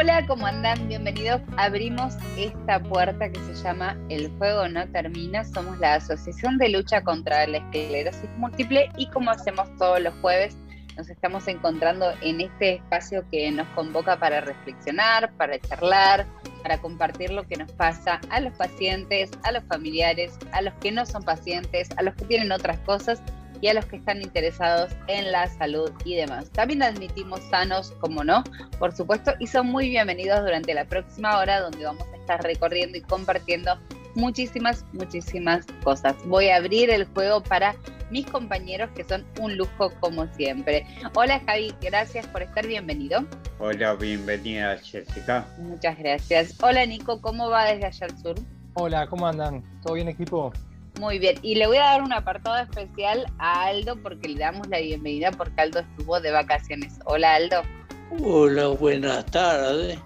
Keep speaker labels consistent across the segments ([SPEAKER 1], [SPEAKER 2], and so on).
[SPEAKER 1] Hola, ¿cómo andan? Bienvenidos. Abrimos esta puerta que se llama El Juego No Termina. Somos la Asociación de Lucha contra la Esclerosis Múltiple y como hacemos todos los jueves, nos estamos encontrando en este espacio que nos convoca para reflexionar, para charlar, para compartir lo que nos pasa a los pacientes, a los familiares, a los que no son pacientes, a los que tienen otras cosas y a los que están interesados en la salud y demás. También admitimos sanos, como no, por supuesto, y son muy bienvenidos durante la próxima hora donde vamos a estar recorriendo y compartiendo muchísimas, muchísimas cosas. Voy a abrir el juego para mis compañeros que son un lujo como siempre. Hola Javi, gracias por estar bienvenido.
[SPEAKER 2] Hola, bienvenida Jessica.
[SPEAKER 1] Muchas gracias. Hola Nico, ¿cómo va desde allá al sur?
[SPEAKER 3] Hola, ¿cómo andan? ¿Todo bien equipo?
[SPEAKER 1] Muy bien, y le voy a dar un apartado especial a Aldo porque le damos la bienvenida porque Aldo estuvo de vacaciones. Hola Aldo.
[SPEAKER 4] Hola, buenas tardes.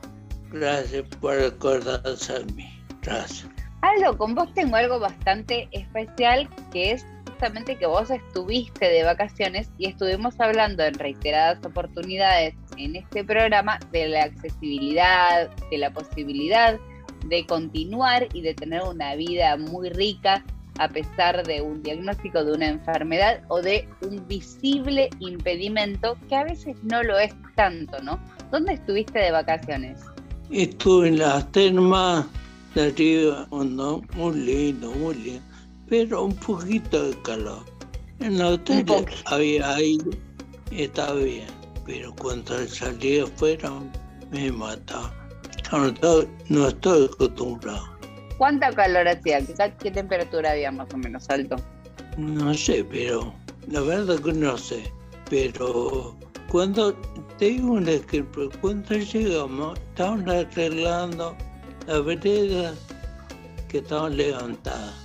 [SPEAKER 4] Gracias por acordarse a mí. Gracias.
[SPEAKER 1] Aldo, con vos tengo algo bastante especial que es justamente que vos estuviste de vacaciones y estuvimos hablando en reiteradas oportunidades en este programa de la accesibilidad, de la posibilidad de continuar y de tener una vida muy rica a pesar de un diagnóstico de una enfermedad o de un visible impedimento que a veces no lo es tanto, ¿no? ¿Dónde estuviste de vacaciones?
[SPEAKER 4] Estuve en las termas de arriba, no, muy lindo, muy lindo, pero un poquito de calor. En la hotel había aire, estaba bien, pero cuando salí afuera me mataba. No estoy, no estoy acostumbrado.
[SPEAKER 1] ¿Cuánta calor hacía? ¿Qué, qué temperatura había más o menos alto?
[SPEAKER 4] No sé, pero la verdad que no sé. Pero cuando te un ejemplo, cuando llegamos, estaban arreglando la vereda que estaban levantadas.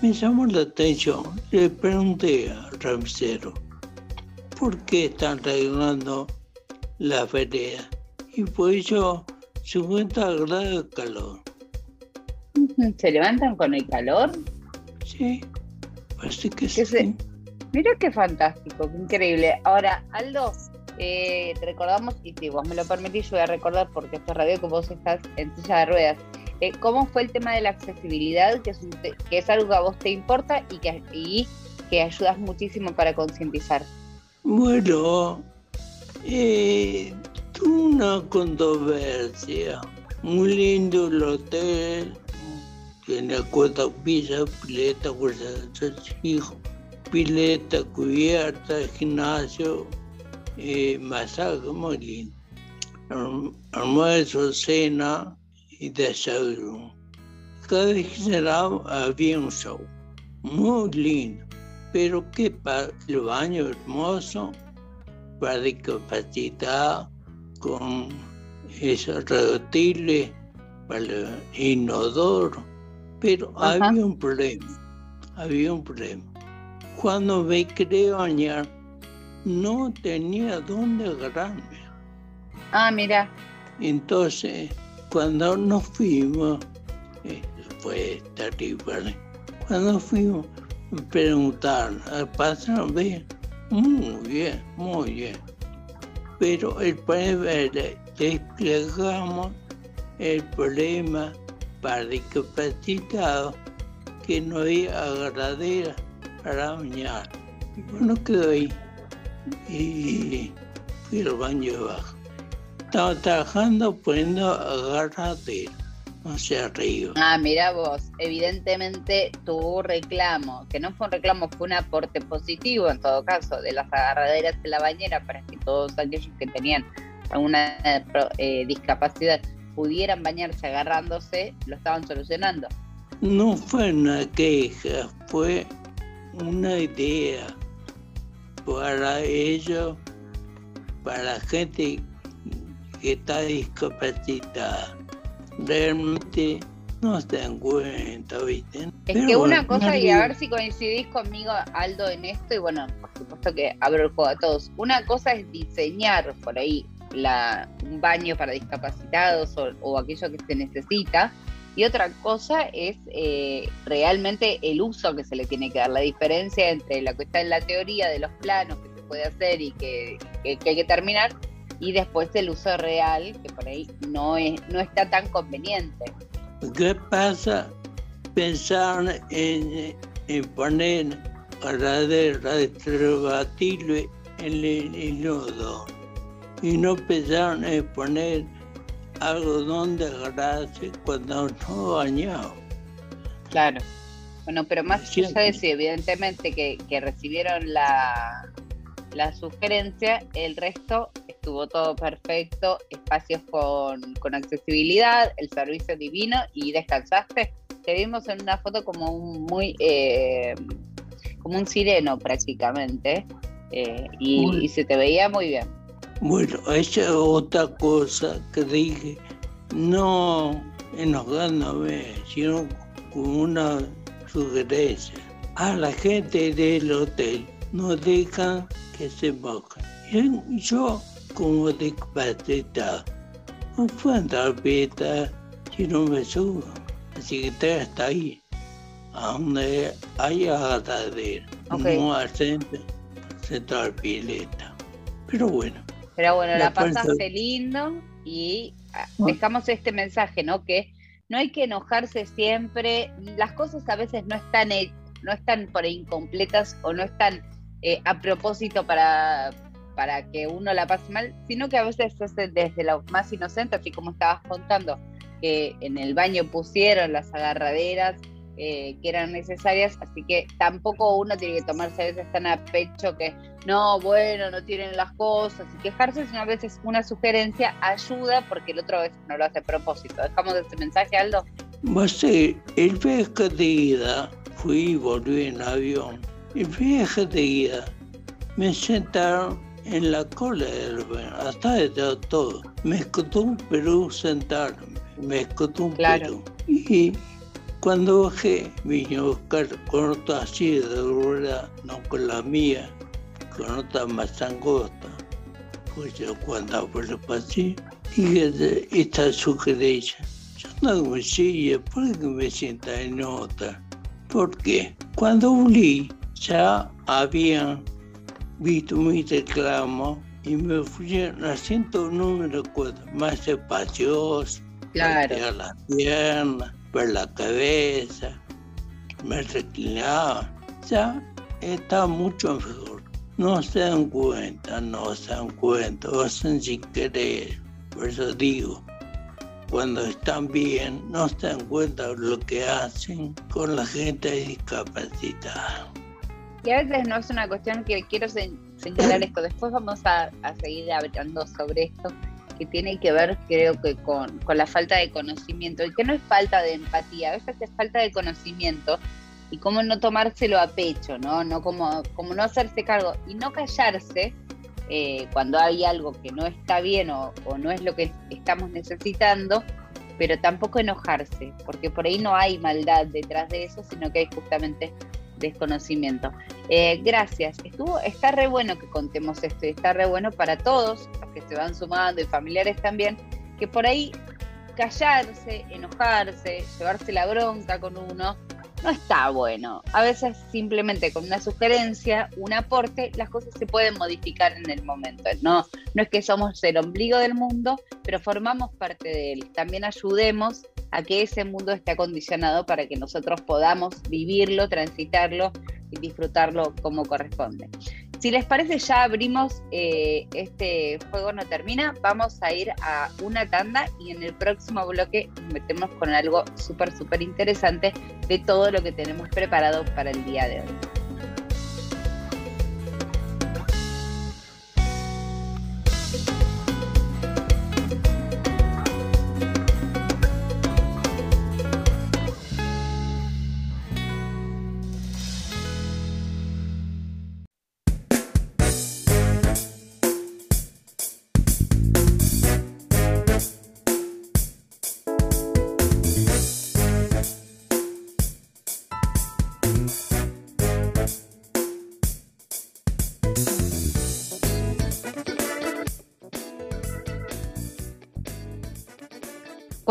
[SPEAKER 4] Me llamó la atención, le pregunté al ramsero, ¿por qué están arreglando la vereda? Y pues yo, 50 grados de calor.
[SPEAKER 1] ¿Se levantan con el calor?
[SPEAKER 4] Sí, parece que
[SPEAKER 1] ¿Qué
[SPEAKER 4] sí.
[SPEAKER 1] se- Mira qué fantástico, qué increíble. Ahora, Aldo, eh, te recordamos, y si vos me lo permitís, yo voy a recordar porque esto es radio que vos estás en silla de ruedas. Eh, ¿Cómo fue el tema de la accesibilidad, que es, un te- que es algo que a vos te importa y que, y que ayudas muchísimo para concientizar?
[SPEAKER 4] Bueno, eh, una controversia. Muy lindo el hotel. Cuatro pisos, pileta, cuarto hijos, pileta, cubierta, gimnasio, eh, masaje. Alm- Almuerzo, cena y desayuno. Cada vez que cenaba había un show. Muy lindo. Pero qué pasa, el baño hermoso para discapacitar con esos reductibles para el inodoro. Pero
[SPEAKER 1] Ajá.
[SPEAKER 4] había un problema, había un problema. Cuando me quería bañar, no tenía dónde agarrarme.
[SPEAKER 1] Ah, mira,
[SPEAKER 4] Entonces, cuando nos fuimos, eh, fue terrible. Cuando fuimos, preguntaron, ¿pasaron bien? Muy bien, muy bien. Pero el problema era, le explicamos el problema discapacitados, que no había agarradera para bañar. Y bueno, quedó ahí. Y fui al baño de abajo. Estaba trabajando poniendo agarradera, sé, arriba.
[SPEAKER 1] Ah, mira vos, evidentemente tu reclamo, que no fue un reclamo, fue un aporte positivo en todo caso, de las agarraderas en la bañera para que todos aquellos que tenían alguna eh, eh, discapacidad pudieran bañarse agarrándose, lo estaban solucionando.
[SPEAKER 4] no fue una queja, fue una idea para ellos, para la gente que está discapacitada. Realmente no se dan cuenta, ¿viste?
[SPEAKER 1] Es que una cosa, y a ver si coincidís conmigo, Aldo, en esto, y bueno, por supuesto que abro el juego a todos. Una cosa es diseñar por ahí la, un baño para discapacitados o, aquello que se necesita, y otra cosa es eh, realmente el uso que se le tiene que dar, la diferencia entre lo que está en la teoría de los planos que se puede hacer y que, hay que terminar, y después el uso real, que por ahí no, es, no está tan conveniente.
[SPEAKER 4] ¿Qué pasa? Pensaron en, en poner radera de en el inodo y no pensaron en poner algodón de grasa cuando no bañado.
[SPEAKER 1] Claro. Bueno, pero más allá de eso, evidentemente que, que recibieron la, la sugerencia, el resto estuvo todo perfecto, espacios con, con accesibilidad, el servicio divino y descansaste. Te vimos en una foto como un muy eh, como un sireno prácticamente eh, y, se te veía muy bien.
[SPEAKER 4] Bueno, esa es otra cosa que dije, no enojándome, sino como una sugerencia. A la gente del hotel no dejan que se mojen. Yo como discapacitado. No fue entrar si no me subo. Así que te está ahí, a donde hay agadadera, okay. no al centro, centro pileta. Pero bueno.
[SPEAKER 1] Pero bueno, la, pasaste lindo y ah, dejamos este mensaje, ¿no? Que no hay que enojarse siempre, las cosas a veces no están, no están por incompletas o no están eh, a propósito para, para que uno la pase mal, sino que a veces es desde lo más inocente, así como estabas contando, que en el baño pusieron las agarraderas eh, que eran necesarias, así que tampoco uno tiene que tomarse a veces tan a pecho que no, bueno, no tienen las cosas y quejarse, sino a veces una sugerencia ayuda porque el otro a veces no lo hace a propósito. Dejamos este mensaje, Aldo.
[SPEAKER 4] sí, el viaje de ida, fui y volví en avión. El viaje de ida me sentaron en la cola del hasta de todo. Me escotó un Perú sentarme, me escotó un Perú. Y cuando bajé, vino a buscar con otra así de rueda, no con la mía, con otra más angosta. Pues yo cuando el pasillo, dije esta sugerencia. Yo no me sigue, ¿por qué me sienta en otra? Porque cuando volví, ya habían visto mi reclamo y me fui al asiento número 4, más espacioso,
[SPEAKER 1] claro.
[SPEAKER 4] ver las piernas, ver la cabeza, me reclinaba, ya está mucho mejor. No se dan cuenta, no se dan cuenta, o hacen sin querer. Por eso digo, cuando están bien, no se dan cuenta de lo que hacen con la gente discapacitada.
[SPEAKER 1] Y a veces no es una cuestión que quiero señalar esto, después vamos a, seguir hablando sobre esto, que tiene que ver creo que con, con, la falta de conocimiento, y que no es falta de empatía, a veces es falta de conocimiento y cómo no tomárselo a pecho, ¿no? no como, como no hacerse cargo y no callarse eh, cuando hay algo que no está bien o, o no es lo que estamos necesitando, pero tampoco enojarse, porque por ahí no hay maldad detrás de eso, sino que hay justamente desconocimiento. Eh, gracias. Estuvo, está re bueno que contemos esto y está re bueno para todos que se van sumando y familiares también, que por ahí callarse, enojarse, llevarse la bronca con uno, no está bueno. A veces simplemente con una sugerencia, un aporte, las cosas se pueden modificar en el momento. No, no es que somos el ombligo del mundo, pero formamos parte de él. También ayudemos a que ese mundo esté acondicionado para que nosotros podamos vivirlo, transitarlo y disfrutarlo como corresponde. Si les parece, ya abrimos eh, este juego no termina. Vamos a ir a una tanda y en el próximo bloque nos metemos con algo súper, súper interesante de todo lo que tenemos preparado para el día de hoy.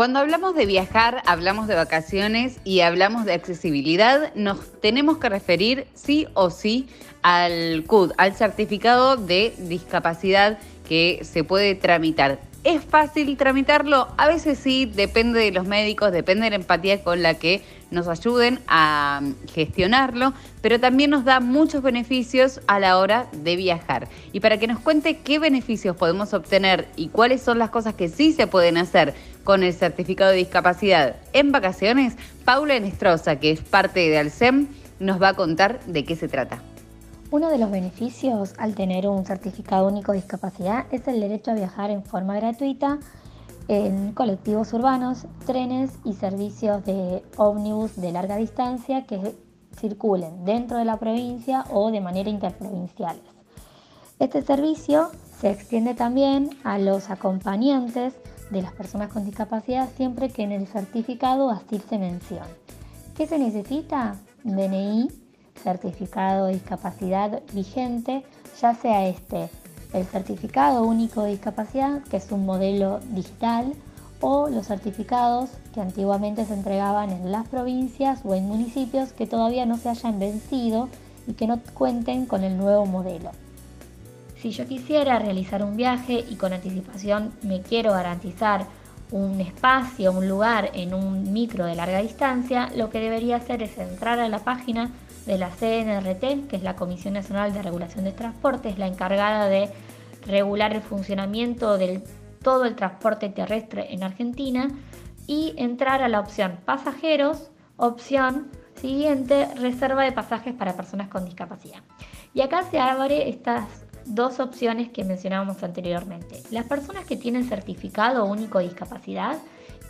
[SPEAKER 1] Cuando hablamos de viajar, hablamos de vacaciones y hablamos de accesibilidad, nos tenemos que referir sí o sí al CUD, al certificado de discapacidad que se puede tramitar. ¿Es fácil tramitarlo? A veces sí, depende de los médicos, depende de la empatía con la que nos ayuden a gestionarlo, pero también nos da muchos beneficios a la hora de viajar. Y para que nos cuente qué beneficios podemos obtener y cuáles son las cosas que sí se pueden hacer con el certificado de discapacidad en vacaciones, Paula Enestrosa, que es parte de Alcem, nos va a contar de qué se trata.
[SPEAKER 5] Uno de los beneficios al tener un certificado único de discapacidad es el derecho a viajar en forma gratuita en colectivos urbanos, trenes y servicios de ómnibus de larga distancia que circulen dentro de la provincia o de manera interprovinciales. Este servicio se extiende también a los acompañantes de las personas con discapacidad siempre que en el certificado así se mencione. ¿Qué se necesita? DNI, certificado de discapacidad vigente, ya sea este el certificado único de discapacidad, que es un modelo digital, o los certificados que antiguamente se entregaban en las provincias o en municipios que todavía no se hayan vencido y que no cuenten con el nuevo modelo. Si yo quisiera realizar un viaje y con anticipación me quiero garantizar un espacio, un lugar en un micro de larga distancia, lo que debería hacer es entrar a la página de la CNRT, que es la Comisión Nacional de Regulación de Transportes, la encargada de regular el funcionamiento de todo el transporte terrestre en Argentina, y entrar a la opción pasajeros, opción siguiente, reserva de pasajes para personas con discapacidad. Y acá se abre estas dos opciones que mencionábamos anteriormente. Las personas que tienen certificado único de discapacidad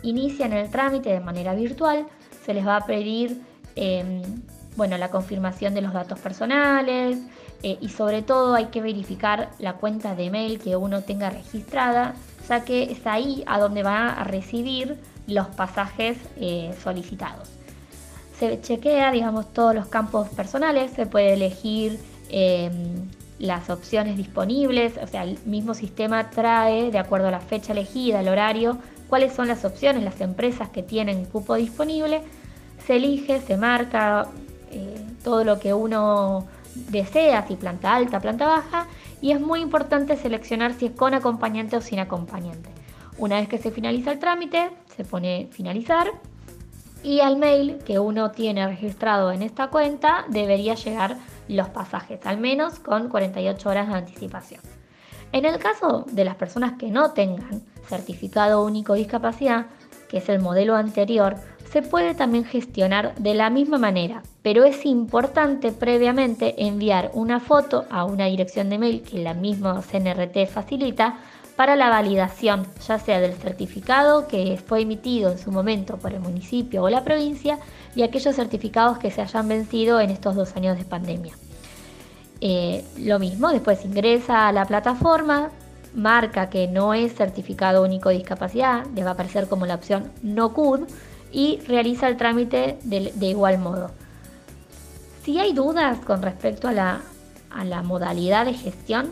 [SPEAKER 5] inician el trámite de manera virtual, se les va a pedir em, bueno, la confirmación de los datos personales eh, y sobre todo hay que verificar la cuenta de mail que uno tenga registrada, ya que es ahí a donde va a recibir los pasajes eh, solicitados. Se chequea, digamos, todos los campos personales, se puede elegir em, las opciones disponibles, o sea, el mismo sistema trae, de acuerdo a la fecha elegida, el horario, cuáles son las opciones, las empresas que tienen cupo disponible, se elige, se marca, eh, todo lo que uno desea, si planta alta, planta baja, y es muy importante seleccionar si es con acompañante o sin acompañante. Una vez que se finaliza el trámite, se pone finalizar y al mail que uno tiene registrado en esta cuenta debería llegar los pasajes, al menos con 48 horas de anticipación. En el caso de las personas que no tengan certificado único de discapacidad, que es el modelo anterior, se puede también gestionar de la misma manera, pero es importante previamente enviar una foto a una dirección de mail que la misma CNRT facilita para la validación, ya sea del certificado que fue emitido en su momento por el municipio o la provincia y aquellos certificados que se hayan vencido en estos dos años de pandemia. Eh, lo mismo, después ingresa a la plataforma, marca que no es certificado único de discapacidad, le va a aparecer como la opción no CUD y realiza el trámite de, igual modo. Si hay dudas con respecto a la, modalidad de gestión,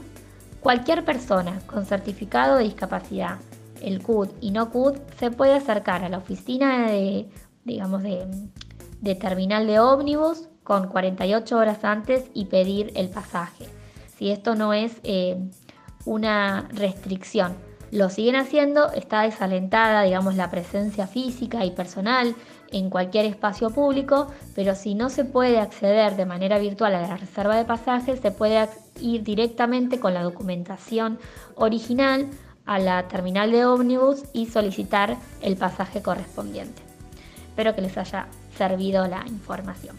[SPEAKER 5] cualquier persona con certificado de discapacidad, el CUD y no CUD, se puede acercar a la oficina de, digamos, de, de terminal de ómnibus con 48 horas antes y pedir el pasaje. Si esto no es eh, una restricción, lo siguen haciendo, está desalentada, digamos, la presencia física y personal en cualquier espacio público, pero si no se puede acceder de manera virtual a la reserva de pasajes, se puede ir directamente con la documentación original a la terminal de ómnibus y solicitar el pasaje correspondiente. Espero que les haya servido la información.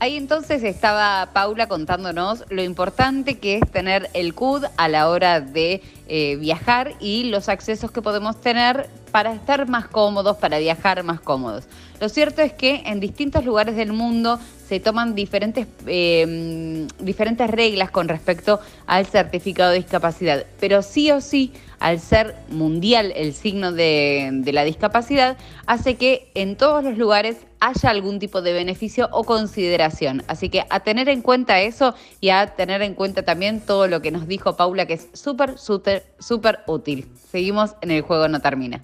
[SPEAKER 1] Ahí entonces estaba Paula contándonos lo importante que es tener el CUD a la hora de eh, viajar y los accesos que podemos tener para estar más cómodos, para viajar más cómodos. Lo cierto es que en distintos lugares del mundo se toman diferentes, em, diferentes reglas con respecto al certificado de discapacidad, pero sí o sí, al ser mundial el signo de, la discapacidad, hace que en todos los lugares haya algún tipo de beneficio o consideración. Así que a tener en cuenta eso y a tener en cuenta también todo lo que nos dijo Paula, que es súper, súper, súper útil. Seguimos en el juego no termina.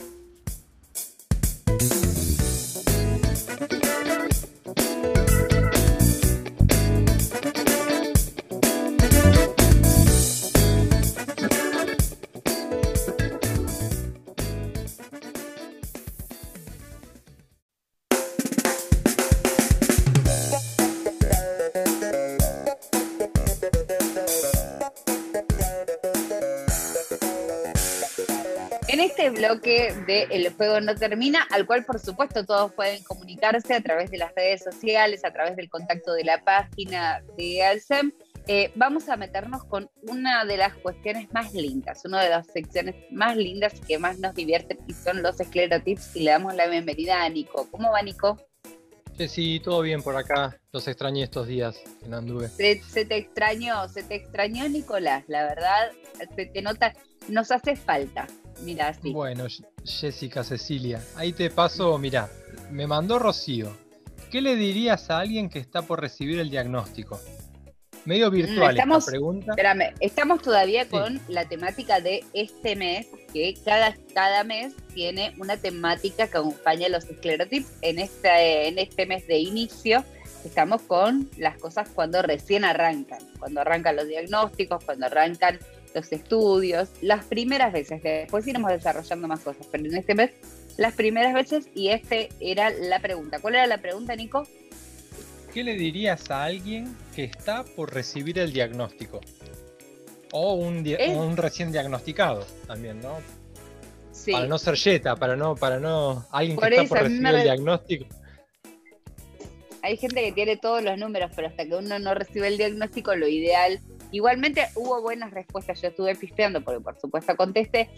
[SPEAKER 1] Este bloque de El Juego No Termina, al cual por supuesto todos pueden comunicarse a través de las redes sociales, a través del contacto de la página de Alcem, eh, vamos a meternos con una de las cuestiones más lindas, una de las secciones más lindas y que más nos divierte y son los esclerotips y le damos la bienvenida a Nico. ¿Cómo va Nico?
[SPEAKER 3] Sí, todo bien por acá. Los extrañé estos días en anduve.
[SPEAKER 1] Se, se, te extrañó, se te extrañó Nicolás, la verdad, se te nota, nos hace falta. Mira.
[SPEAKER 3] Bueno, Jessica Cecilia, ahí te paso, mira, me mandó Rocío. ¿Qué le dirías a alguien que está por recibir el diagnóstico? Medio virtual
[SPEAKER 1] estamos,
[SPEAKER 3] esta pregunta.
[SPEAKER 1] Espérame, estamos todavía con la temática de este mes, que cada, cada mes tiene una temática que acompaña a los esclerotips. En este, en este mes de inicio estamos con las cosas cuando recién arrancan, cuando arrancan los diagnósticos, cuando arrancan los estudios, las primeras veces, después iremos desarrollando más cosas, pero en este mes las primeras veces y este era la pregunta. ¿Cuál era la pregunta, Nico?
[SPEAKER 3] ¿Qué le dirías a alguien que está por recibir el diagnóstico? O un, un recién diagnosticado también, ¿no? Sí. Para no ser yeta, para no, para no. Alguien que está por recibir el diagnóstico.
[SPEAKER 1] Hay gente que tiene todos los números, pero hasta que uno no recibe el diagnóstico, lo ideal. Igualmente hubo buenas respuestas. Yo estuve pisteando porque por supuesto contesté,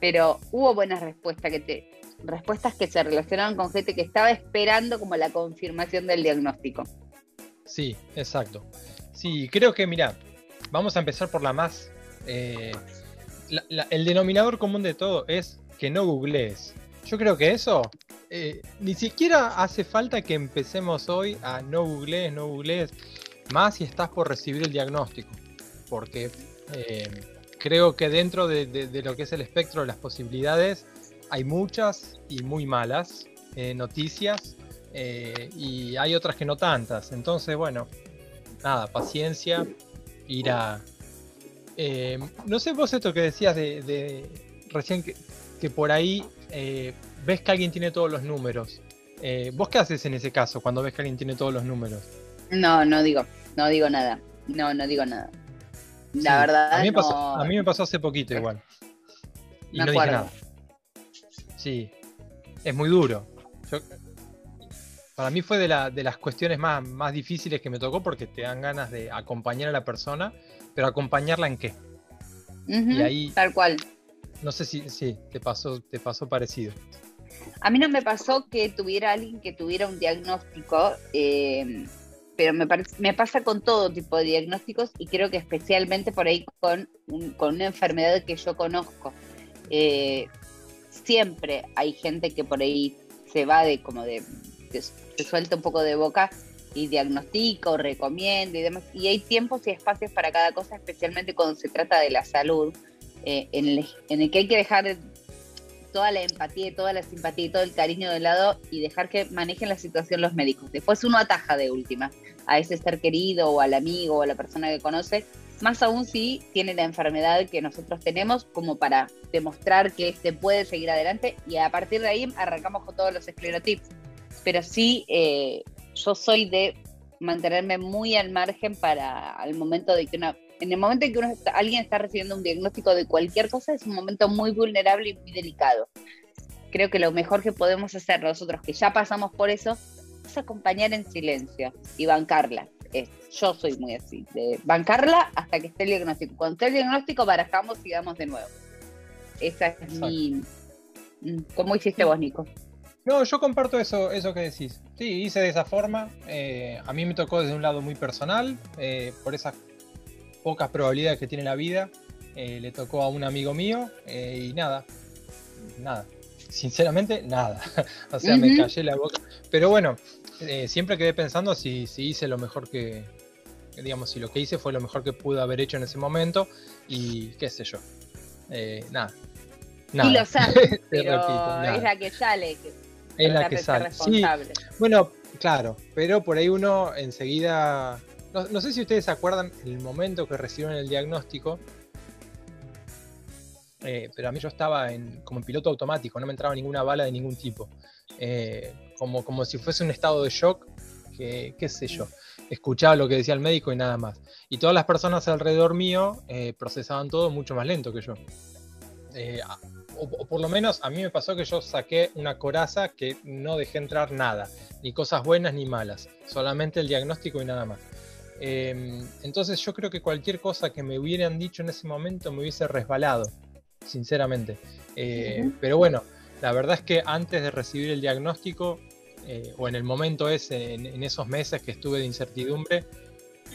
[SPEAKER 1] pero hubo buenas respuestas que te, respuestas que se relacionaron con gente que estaba esperando como la confirmación del diagnóstico.
[SPEAKER 3] Sí, exacto. Sí, creo que, mira, vamos a empezar por la más... Eh, el denominador común de todo es que no googlees. Yo creo que eso eh, ni siquiera hace falta que empecemos hoy a no googlees, no googlees, más si estás por recibir el diagnóstico. Porque eh, creo que dentro de, lo que es el espectro de las posibilidades hay muchas y muy malas noticias eh, y hay otras que no tantas. Entonces, bueno, nada, paciencia, ir a... Eh, no sé vos esto que decías de, recién que, por ahí eh, ves que alguien tiene todos los números. ¿Vos qué haces en ese caso cuando ves que alguien tiene todos los números?
[SPEAKER 1] No, no digo, no digo nada. No, no digo nada. La verdad.
[SPEAKER 3] A mí, me pasó, a mí me pasó hace poquito igual. Y no, dije nada. Sí, es muy duro. Yo, para mí fue de, las cuestiones más, más, difíciles que me tocó porque te dan ganas de acompañar a la persona, pero acompañarla en qué.
[SPEAKER 1] y ahí. Tal cual.
[SPEAKER 3] No sé si, si te, pasó, te pasó parecido.
[SPEAKER 1] A mí no me pasó que tuviera alguien que tuviera un diagnóstico, eh, pero me, me pasa con todo tipo de diagnósticos y creo que especialmente por ahí con, con una enfermedad que yo conozco. Eh, siempre hay gente que por ahí se va de como de se suelta un poco de boca y diagnostico, recomiendo y demás. Y hay tiempos y espacios para cada cosa, especialmente cuando se trata de la salud, eh, en, el, que hay que dejar toda la empatía, toda la simpatía y todo el cariño de lado y dejar que manejen la situación los médicos. Después uno ataja de última a ese ser querido o al amigo o a la persona que conoce, más aún si tiene la enfermedad que nosotros tenemos como para demostrar que se puede seguir adelante y a partir de ahí arrancamos con todos los esclerotips pero sí eh, yo soy de mantenerme muy al margen para el momento de que una, en el momento en que alguien está recibiendo un diagnóstico de cualquier cosa es un momento muy vulnerable y muy delicado. Creo que lo mejor que podemos hacer nosotros que ya pasamos por eso es acompañar en silencio y bancarla. yo soy muy así, de bancarla hasta que esté el diagnóstico. Cuando esté el diagnóstico, barajamos y damos de nuevo. Esa es mi... Mm, ¿Cómo hiciste vos, Nico?
[SPEAKER 3] No, yo comparto eso, eso que decís. Sí, hice de esa forma. Eh, a mí me tocó desde un lado muy personal, eh, por esas pocas probabilidades que tiene la vida. Eh, le tocó a un amigo mío y nada, nada. Sinceramente, nada. o sea, me callé la boca. Pero bueno, siempre quedé pensando si, si hice lo mejor que, digamos, si lo que hice fue lo mejor que pude haber hecho en ese momento y qué sé yo. nada.
[SPEAKER 1] Nada. Y lo sabes, pero es la que sale,
[SPEAKER 3] es la que sale. Sí, bueno, claro, pero por ahí uno enseguida. No, sé si ustedes se acuerdan el momento que recibieron el diagnóstico. Eh, pero a mí yo estaba como en piloto automático, no me entraba ninguna bala de ningún tipo. Eh, como, como si fuese un estado de shock, que, qué sé yo. Escuchaba lo que decía el médico y nada más. Y todas las personas alrededor mío eh, procesaban todo mucho más lento que yo. o, por lo menos a mí me pasó que yo saqué una coraza que no dejé entrar nada, ni cosas buenas ni malas, solamente el diagnóstico y nada más. Em, entonces yo creo que cualquier cosa que me hubieran dicho en ese momento me hubiese resbalado, sinceramente. Eh, pero bueno, la verdad es que antes de recibir el diagnóstico, eh, o en el momento ese, en, esos meses que estuve de incertidumbre,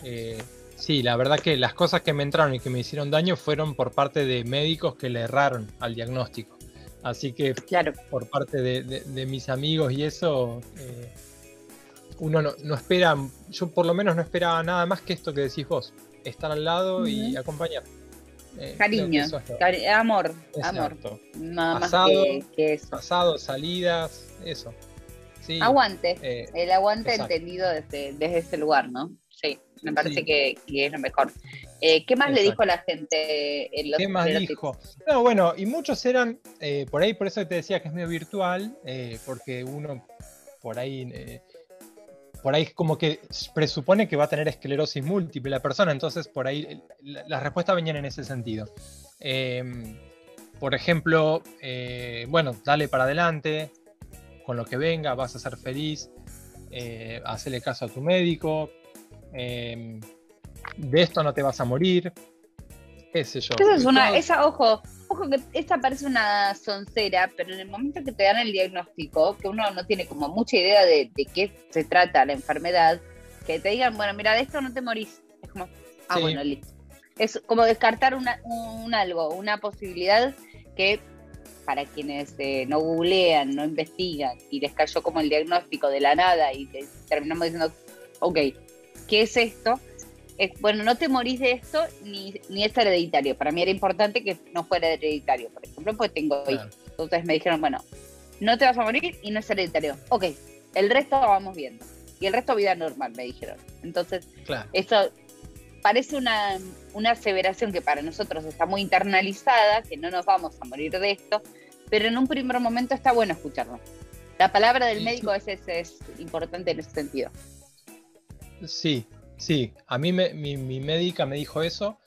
[SPEAKER 3] eh, sí, la verdad que las cosas que me entraron y que me hicieron daño fueron por parte de médicos que le erraron al diagnóstico. Así que
[SPEAKER 1] claro.
[SPEAKER 3] por parte de, mis amigos y eso, uno no, espera, yo por lo menos no esperaba nada más que esto que decís vos, estar al lado y acompañar.
[SPEAKER 1] Eh, Cariño, amor, amor. Nada más que, eso.
[SPEAKER 3] Pasado, salidas, eso.
[SPEAKER 1] aguante, eh, el aguante entendido desde, desde ese lugar, ¿no? Sí, me parece que, es lo mejor. Eh, ¿Qué más le dijo la gente en los
[SPEAKER 3] ¿Qué más dijo? No, bueno, y muchos eran, por ahí, por eso te decía que es medio virtual, porque uno por ahí por ahí como que presupone que va a tener esclerosis múltiple la persona, entonces por ahí las respuestas venían en ese sentido. Em, por ejemplo, eh, bueno, dale para adelante, con lo que venga, vas a ser feliz, eh, hacele caso a tu médico, em, de esto no te vas a morir, yo.
[SPEAKER 1] Esa es una, esa, ojo, Ojo que esta parece una soncera, pero en el momento que te dan el diagnóstico, que uno no tiene como mucha idea de, qué se trata la enfermedad, que te digan, bueno, mira, de esto no te morís. Es como, ah, bueno, listo. Es como descartar una, un algo, una posibilidad que para quienes eh, no googlean, no investigan y les cayó como el diagnóstico de la nada y terminamos diciendo, ok, ¿qué es esto? Bueno, no te morís de esto ni, ni es hereditario. Para mí era importante que no fuera hereditario, por ejemplo, pues tengo hijos. Entonces me dijeron, bueno, no te vas a morir y no es hereditario. Ok, el resto vamos viendo. Y el resto vida normal, me dijeron. Entonces, eso parece una, una aseveración que para nosotros está muy internalizada, que no nos vamos a morir de esto, pero en un primer momento está bueno escucharlo. La palabra del médico es, es importante en ese sentido.
[SPEAKER 3] Sí, Sí, a mí me, mi, médica me dijo eso.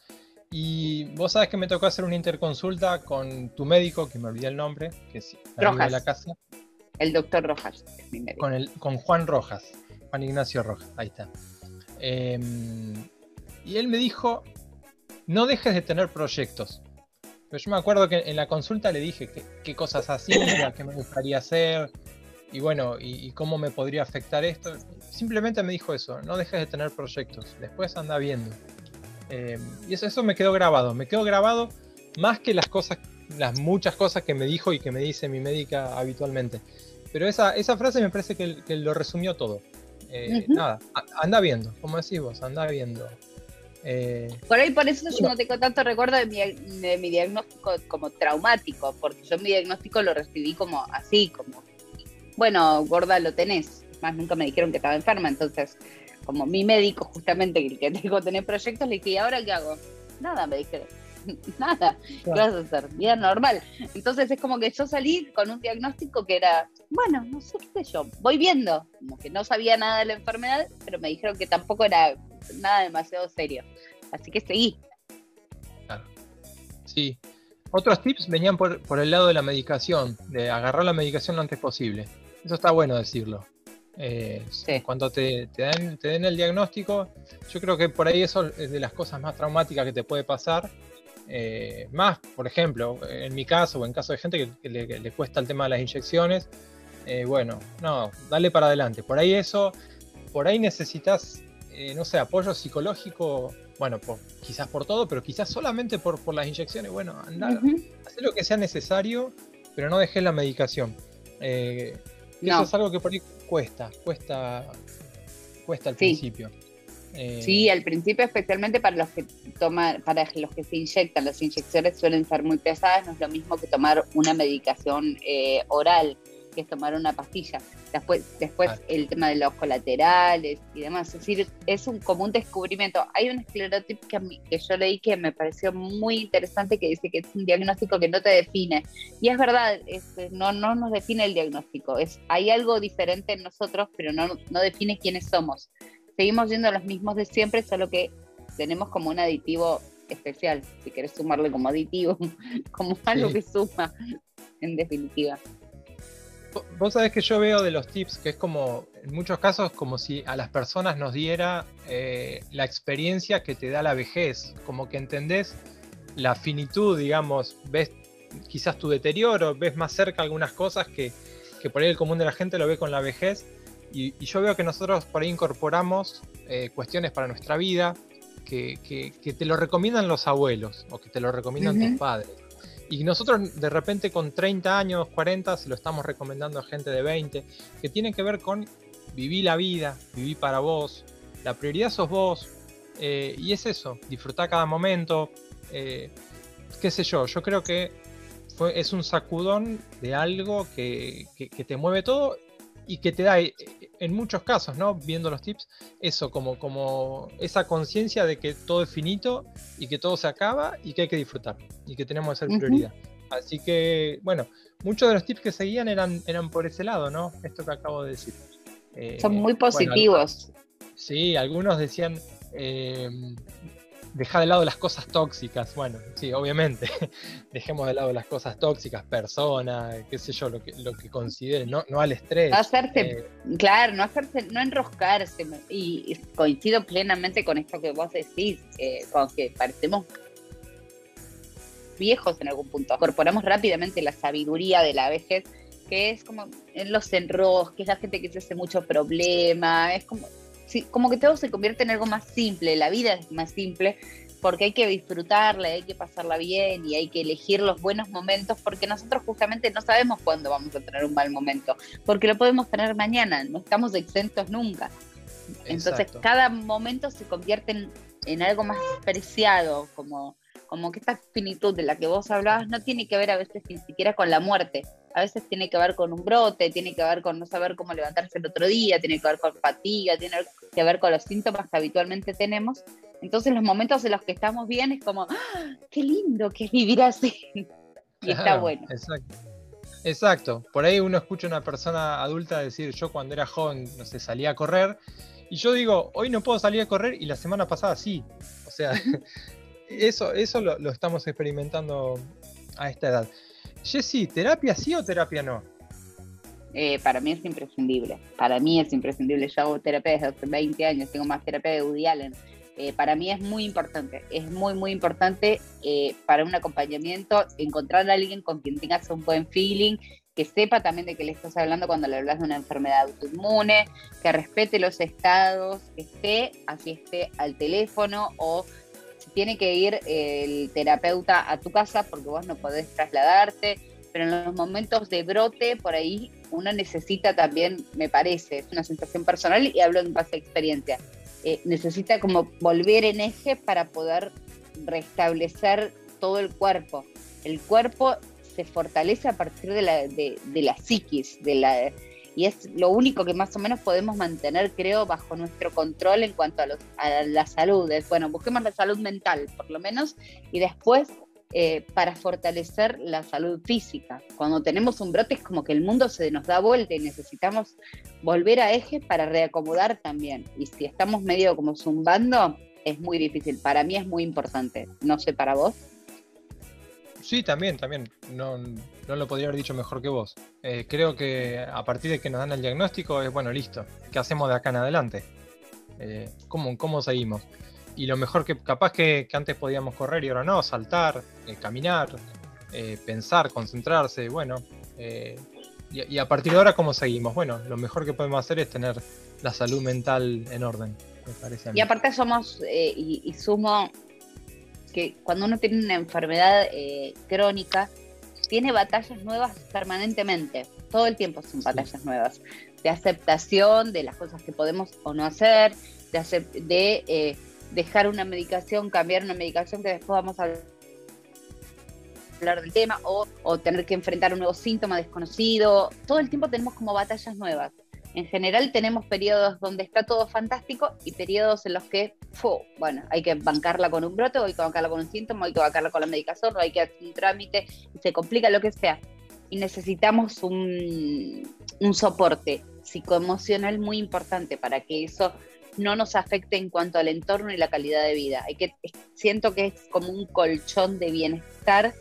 [SPEAKER 3] Y vos sabes que me tocó hacer una interconsulta con tu médico, que me olvidé el nombre, que es
[SPEAKER 1] Rojas.
[SPEAKER 3] de la casa.
[SPEAKER 1] El doctor Rojas, es mi médico.
[SPEAKER 3] Con, el, con Juan Rojas, Juan Ignacio Rojas, ahí está. Em, y él me dijo, no dejes de tener proyectos. Pero yo me acuerdo que en la consulta le dije qué cosas hacía, qué me gustaría hacer, y bueno, y, cómo me podría afectar esto. Simplemente me dijo eso, no dejes de tener proyectos, después anda viendo. Eh, y eso, eso me quedó grabado, me quedó grabado más que las cosas, las muchas cosas que me dijo y que me dice mi médica habitualmente. Pero esa, esa frase me parece que, lo resumió todo. Eh, nada, anda viendo, como decís vos, anda viendo.
[SPEAKER 1] Eh, por ahí por eso yo no tengo tanto recuerdo de mi, de mi, diagnóstico como traumático, porque yo mi diagnóstico lo recibí como así, como bueno, gorda lo tenés. Más nunca me dijeron que estaba enferma, entonces, como mi médico, justamente, el que tengo que tener proyectos, le dije, ¿y ahora qué hago? Nada, me dijeron. Nada, ¿qué vas a hacer? Vida normal. Entonces es como que yo salí con un diagnóstico que era, bueno, no sé qué sé yo, voy viendo, como que no sabía nada de la enfermedad, pero me dijeron que tampoco era nada demasiado serio. Así que seguí.
[SPEAKER 3] Claro. Sí. Otros tips venían por, por el lado de la medicación, de agarrar la medicación lo antes posible. Eso está bueno decirlo. Eh, cuando te, den, el diagnóstico, yo creo que por ahí eso es de las cosas más traumáticas que te puede pasar. Eh, más, por ejemplo, en mi caso o en caso de gente que, le, cuesta el tema de las inyecciones, eh, bueno, no, dale para adelante. Por ahí eso, por ahí necesitas, no sé, apoyo psicológico, bueno, quizás por todo, pero quizás solamente por, las inyecciones. Bueno, anda, haz lo que sea necesario, pero no dejes la medicación. Eso es algo que por ahí cuesta, cuesta, cuesta al principio.
[SPEAKER 1] Eh, sí, al principio especialmente para los que toman, para los que se inyectan, las inyecciones suelen ser muy pesadas, no es lo mismo que tomar una medicación eh, oral que es tomar una pastilla. Después, después el tema de los colaterales y demás. Es decir, es un, como un descubrimiento. Hay un esclerotipo que, que yo leí que me pareció muy interesante que dice que es un diagnóstico que no te define. Y es verdad, no, no nos define el diagnóstico. Es, hay algo diferente en nosotros, pero no, no define quiénes somos. Seguimos siendo los mismos de siempre, solo que tenemos como un aditivo especial, si querés sumarle como aditivo, como algo
[SPEAKER 3] Sí.
[SPEAKER 1] que suma, en definitiva.
[SPEAKER 3] Vos sabés que yo veo de los tips que es como, en muchos casos, como si a las personas nos diera eh, la experiencia que te da la vejez, como que entendés la finitud, digamos, ves quizás tu deterioro, ves más cerca algunas cosas que, que por ahí el común de la gente lo ve con la vejez. Y, y yo veo que nosotros por ahí incorporamos eh, cuestiones para nuestra vida que, que- que te lo recomiendan los abuelos o que te lo recomiendan tus padres. Y nosotros de repente con 30 años, 40, se lo estamos recomendando a gente de 20, que tiene que ver con vivir la vida, vivir para vos, la prioridad sos vos, eh, y es eso, disfrutar cada momento, eh, qué sé yo, yo creo que es un sacudón de algo que, que- que te mueve todo y que te da, eh, en muchos casos, ¿no? Viendo los tips, eso, como, como esa conciencia de que todo es finito y que todo se acaba y que hay que disfrutar y que tenemos que ser prioridad. Así que, bueno, muchos de los tips que seguían eran, eran por ese lado, ¿no? Esto que acabo de decir. Eh,
[SPEAKER 1] Son muy
[SPEAKER 3] bueno,
[SPEAKER 1] positivos.
[SPEAKER 3] Sí, algunos decían, eh, deja de lado las cosas tóxicas. Bueno, sí, obviamente, dejemos de lado las cosas tóxicas, personas, qué sé yo, lo que, lo que consideren, no, no al estrés.
[SPEAKER 1] No hacerse,
[SPEAKER 3] eh,
[SPEAKER 1] claro, no hacerse, no enroscarse. Y, y coincido plenamente con esto que vos decís, eh, con que parecemos viejos en algún punto. Incorporamos rápidamente la sabiduría de la vejez, que es como en los enrosques, la gente que se hace mucho problema, es como, sí, como que todo se convierte en algo más simple, la vida es más simple, porque hay que disfrutarla, hay que pasarla bien y hay que elegir los buenos momentos, porque nosotros justamente no sabemos cuándo vamos a tener un mal momento, porque lo podemos tener mañana, no estamos exentos nunca. Entonces
[SPEAKER 3] Exacto.
[SPEAKER 1] cada momento se convierte en, en algo más preciado, como, como que esta finitud de la que vos hablabas no tiene que ver a veces ni siquiera con la muerte, a veces tiene que ver con un brote, tiene que ver con no saber cómo levantarse el otro día, tiene que ver con fatiga, tiene que ver con los síntomas que habitualmente tenemos. Entonces los momentos en los que estamos bien es como, ¡Ah! qué lindo que es vivir así. Y está bueno.
[SPEAKER 3] Exacto. Exacto. Por ahí uno escucha a una persona adulta decir, yo cuando era joven, no sé, salía a correr. Y yo digo, hoy no puedo salir a correr y la semana pasada sí. O sea, eso, eso lo, lo estamos experimentando a esta edad. Jessy, ¿terapia sí o terapia no?
[SPEAKER 1] Eh, para mí es imprescindible. Para mí es imprescindible. Yo hago terapia desde hace 20 años, tengo más terapia de Woody Allen. Eh, para mí es muy importante, es muy, muy importante eh, para un acompañamiento encontrar a alguien con quien tengas un buen feeling, que sepa también de que le estás hablando cuando le hablas de una enfermedad autoinmune, que respete los estados, que esté, así esté al teléfono o tiene que ir el terapeuta a tu casa porque vos no podés trasladarte, pero en los momentos de brote, por ahí uno necesita también, me parece, es una sensación personal y hablo en base a experiencia, eh, necesita como volver en eje para poder restablecer todo el cuerpo. El cuerpo se fortalece a partir de la, de la psiquis, de la, y es lo único que más o menos podemos mantener, creo, bajo nuestro control en cuanto a, los, a la salud. Bueno, busquemos la salud mental, por lo menos, y después eh, para fortalecer la salud física. Cuando tenemos un brote es como que el mundo se nos da vuelta y necesitamos volver a eje para reacomodar también. Y si estamos medio como zumbando, es muy difícil. Para mí es muy importante. No sé para vos.
[SPEAKER 3] Sí, también, también. No, no lo podría haber dicho mejor que vos. Eh, creo que a partir de que nos dan el diagnóstico es, bueno, listo. ¿Qué hacemos de acá en adelante? Eh, ¿cómo, ¿Cómo seguimos? Y lo mejor que capaz que, que antes podíamos correr y ahora no, saltar, eh, caminar, pensar, concentrarse, bueno. y, y a partir de ahora, ¿cómo seguimos? Bueno, lo mejor que podemos hacer es tener la salud mental en orden, me parece a mí.
[SPEAKER 1] Y aparte somos, eh, y, y sumo que cuando uno tiene una enfermedad eh, crónica, tiene batallas nuevas permanentemente. Todo el tiempo son batallas nuevas. De aceptación de las cosas que podemos o no hacer, de, eh, dejar una medicación, cambiar una medicación que después vamos a hablar del tema, o, o tener que enfrentar un nuevo síntoma desconocido. Todo el tiempo tenemos como batallas nuevas. En general tenemos periodos donde está todo fantástico y periodos en los que, bueno, hay que bancarla con un brote, o hay que bancarla con un síntoma, o hay que bancarla con la medicación, o hay que hacer un trámite, y se complica lo que sea. Y necesitamos un, un soporte psicoemocional muy importante para que eso no nos afecte en cuanto al entorno y la calidad de vida. Hay que, siento que es como un colchón de bienestar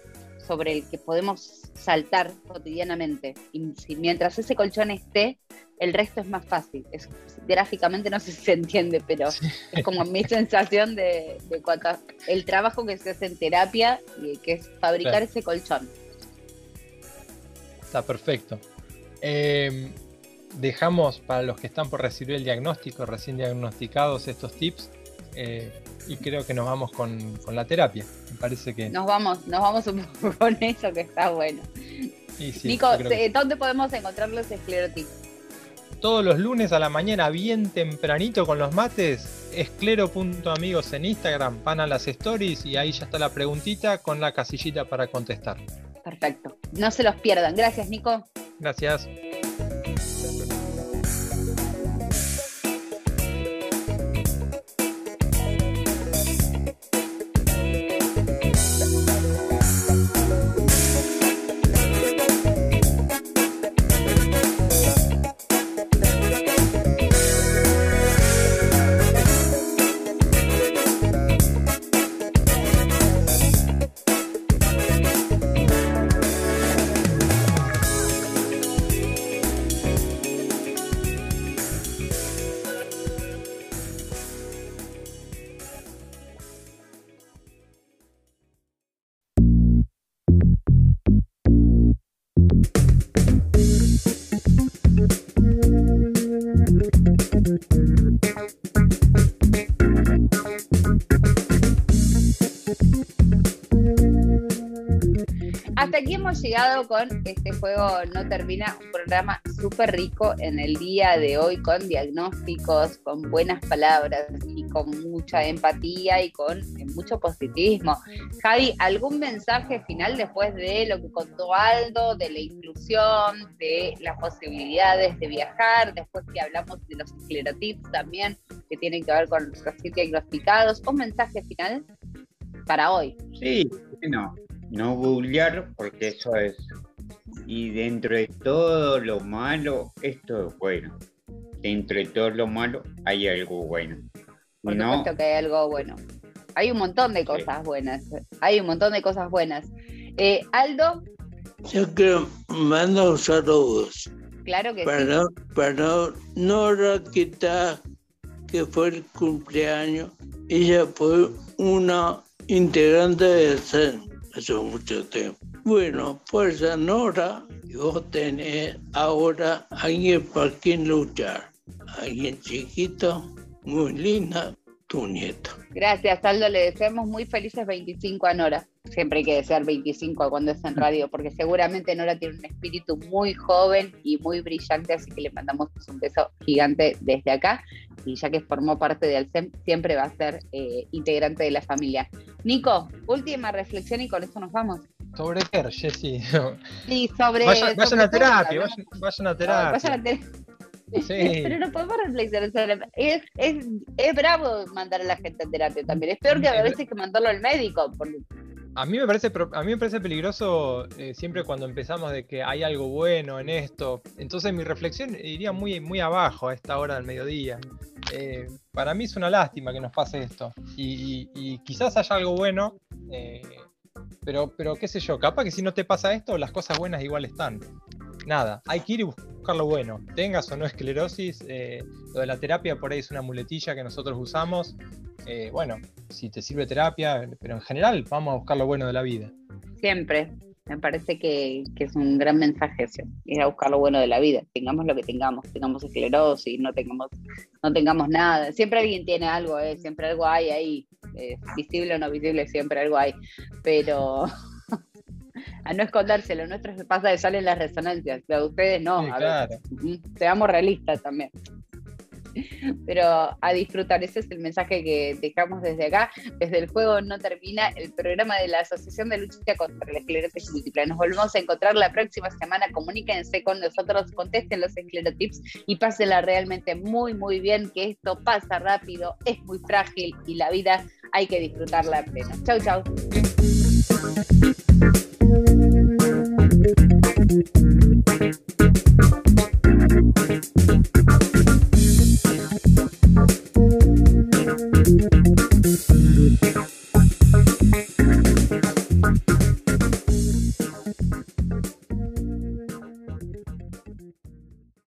[SPEAKER 1] sobre el que podemos saltar cotidianamente. Y si, mientras ese colchón esté, el resto es más fácil. Es, gráficamente no sé si se entiende, pero es como mi sensación de, de el trabajo que se hace en terapia y que es fabricar ese colchón.
[SPEAKER 3] Está perfecto. Em, dejamos para los que están por recibir el diagnóstico, recién diagnosticados, estos tips. Eh, y creo que nos vamos con, la terapia. Me parece que.
[SPEAKER 1] Nos vamos, nos vamos un poco con eso que está bueno. Nico, ¿dónde podemos encontrar los esclerotips?
[SPEAKER 3] Todos los lunes a la mañana, bien tempranito con los mates, esclero.amigos en Instagram, van a las stories y ahí ya está la preguntita con la casillita para contestar.
[SPEAKER 1] Perfecto. No se los pierdan. Gracias, Nico.
[SPEAKER 3] Gracias.
[SPEAKER 1] Llegado con este juego No Termina, un programa súper rico en el día de hoy con diagnósticos, con buenas palabras y con mucha empatía y con mucho positivismo. Javi, ¿algún mensaje final después de lo que contó Aldo, de la inclusión, de las posibilidades de viajar, después que hablamos de los esclerotips también, que tienen que ver con los diagnosticados? ¿Un mensaje final para hoy?
[SPEAKER 2] Sí, bueno, no googlear porque eso es. Y dentro de todo lo malo, esto es bueno. Dentro de todo lo malo hay algo bueno.
[SPEAKER 1] Por supuesto que hay algo bueno. Hay un montón de cosas buenas. Hay un montón de cosas buenas. Eh, Aldo.
[SPEAKER 4] Yo quiero mandar saludos.
[SPEAKER 1] Claro que
[SPEAKER 4] para, sí. Para Nora, que, está, que fue el cumpleaños. Ella fue una integrante del CEN hace mucho tiempo. Bueno, pues Nora, yo tenés ahora alguien para quien luchar. Alguien chiquito, muy linda, tu nieto.
[SPEAKER 1] Gracias, Aldo. Le deseamos muy felices 25 a Nora. Siempre hay que desear 25 cuando es en radio, porque seguramente Nora tiene un espíritu muy joven y muy brillante, así que le mandamos un beso gigante desde acá. Y ya que formó parte de Alcem, siempre va a ser eh, integrante de la familia. Nico, última reflexión y con esto nos vamos.
[SPEAKER 3] ¿Sobre qué, Jessy?
[SPEAKER 1] Sí, sobre.
[SPEAKER 3] Vayan, a terapia, vayan, a terapia.
[SPEAKER 1] Vayan a terapia. Pero no podemos reflexionar es, es, es, bravo mandar a la gente a terapia también. Es peor que a veces que mandarlo al médico.
[SPEAKER 3] A mí me parece, a mí me parece peligroso eh, siempre cuando empezamos de que hay algo bueno en esto. Entonces mi reflexión iría muy, muy abajo a esta hora del mediodía. Eh, para mí es una lástima que nos pase esto. Y, quizás haya algo bueno, eh, pero, pero qué sé yo, capaz que si no te pasa esto, las cosas buenas igual están nada, hay que ir y buscar lo bueno. Tengas o no esclerosis, eh, lo de la terapia por ahí es una muletilla que nosotros usamos. Eh, bueno, si te sirve terapia, pero en general vamos a buscar lo bueno de la vida.
[SPEAKER 1] Siempre, me parece que, es un gran mensaje ir a buscar lo bueno de la vida, tengamos lo que tengamos, tengamos esclerosis, no tengamos, no tengamos nada, siempre alguien tiene algo, ¿eh? siempre algo hay ahí, visible o no visible, siempre algo hay, pero a no escondérselo. Nuestro se pasa de salen las resonancias, pero ustedes no. seamos realistas también. Pero a disfrutar, ese es el mensaje que dejamos desde acá. Desde el juego no termina el programa de la Asociación de Lucha contra la Esclerosis Múltiple. Nos volvemos a encontrar la próxima semana. Comuníquense con nosotros, contesten los esclerotips y pásenla realmente muy, muy bien. Que esto pasa rápido, es muy frágil y la vida hay que disfrutarla a pleno. Chau, chau. Thank you.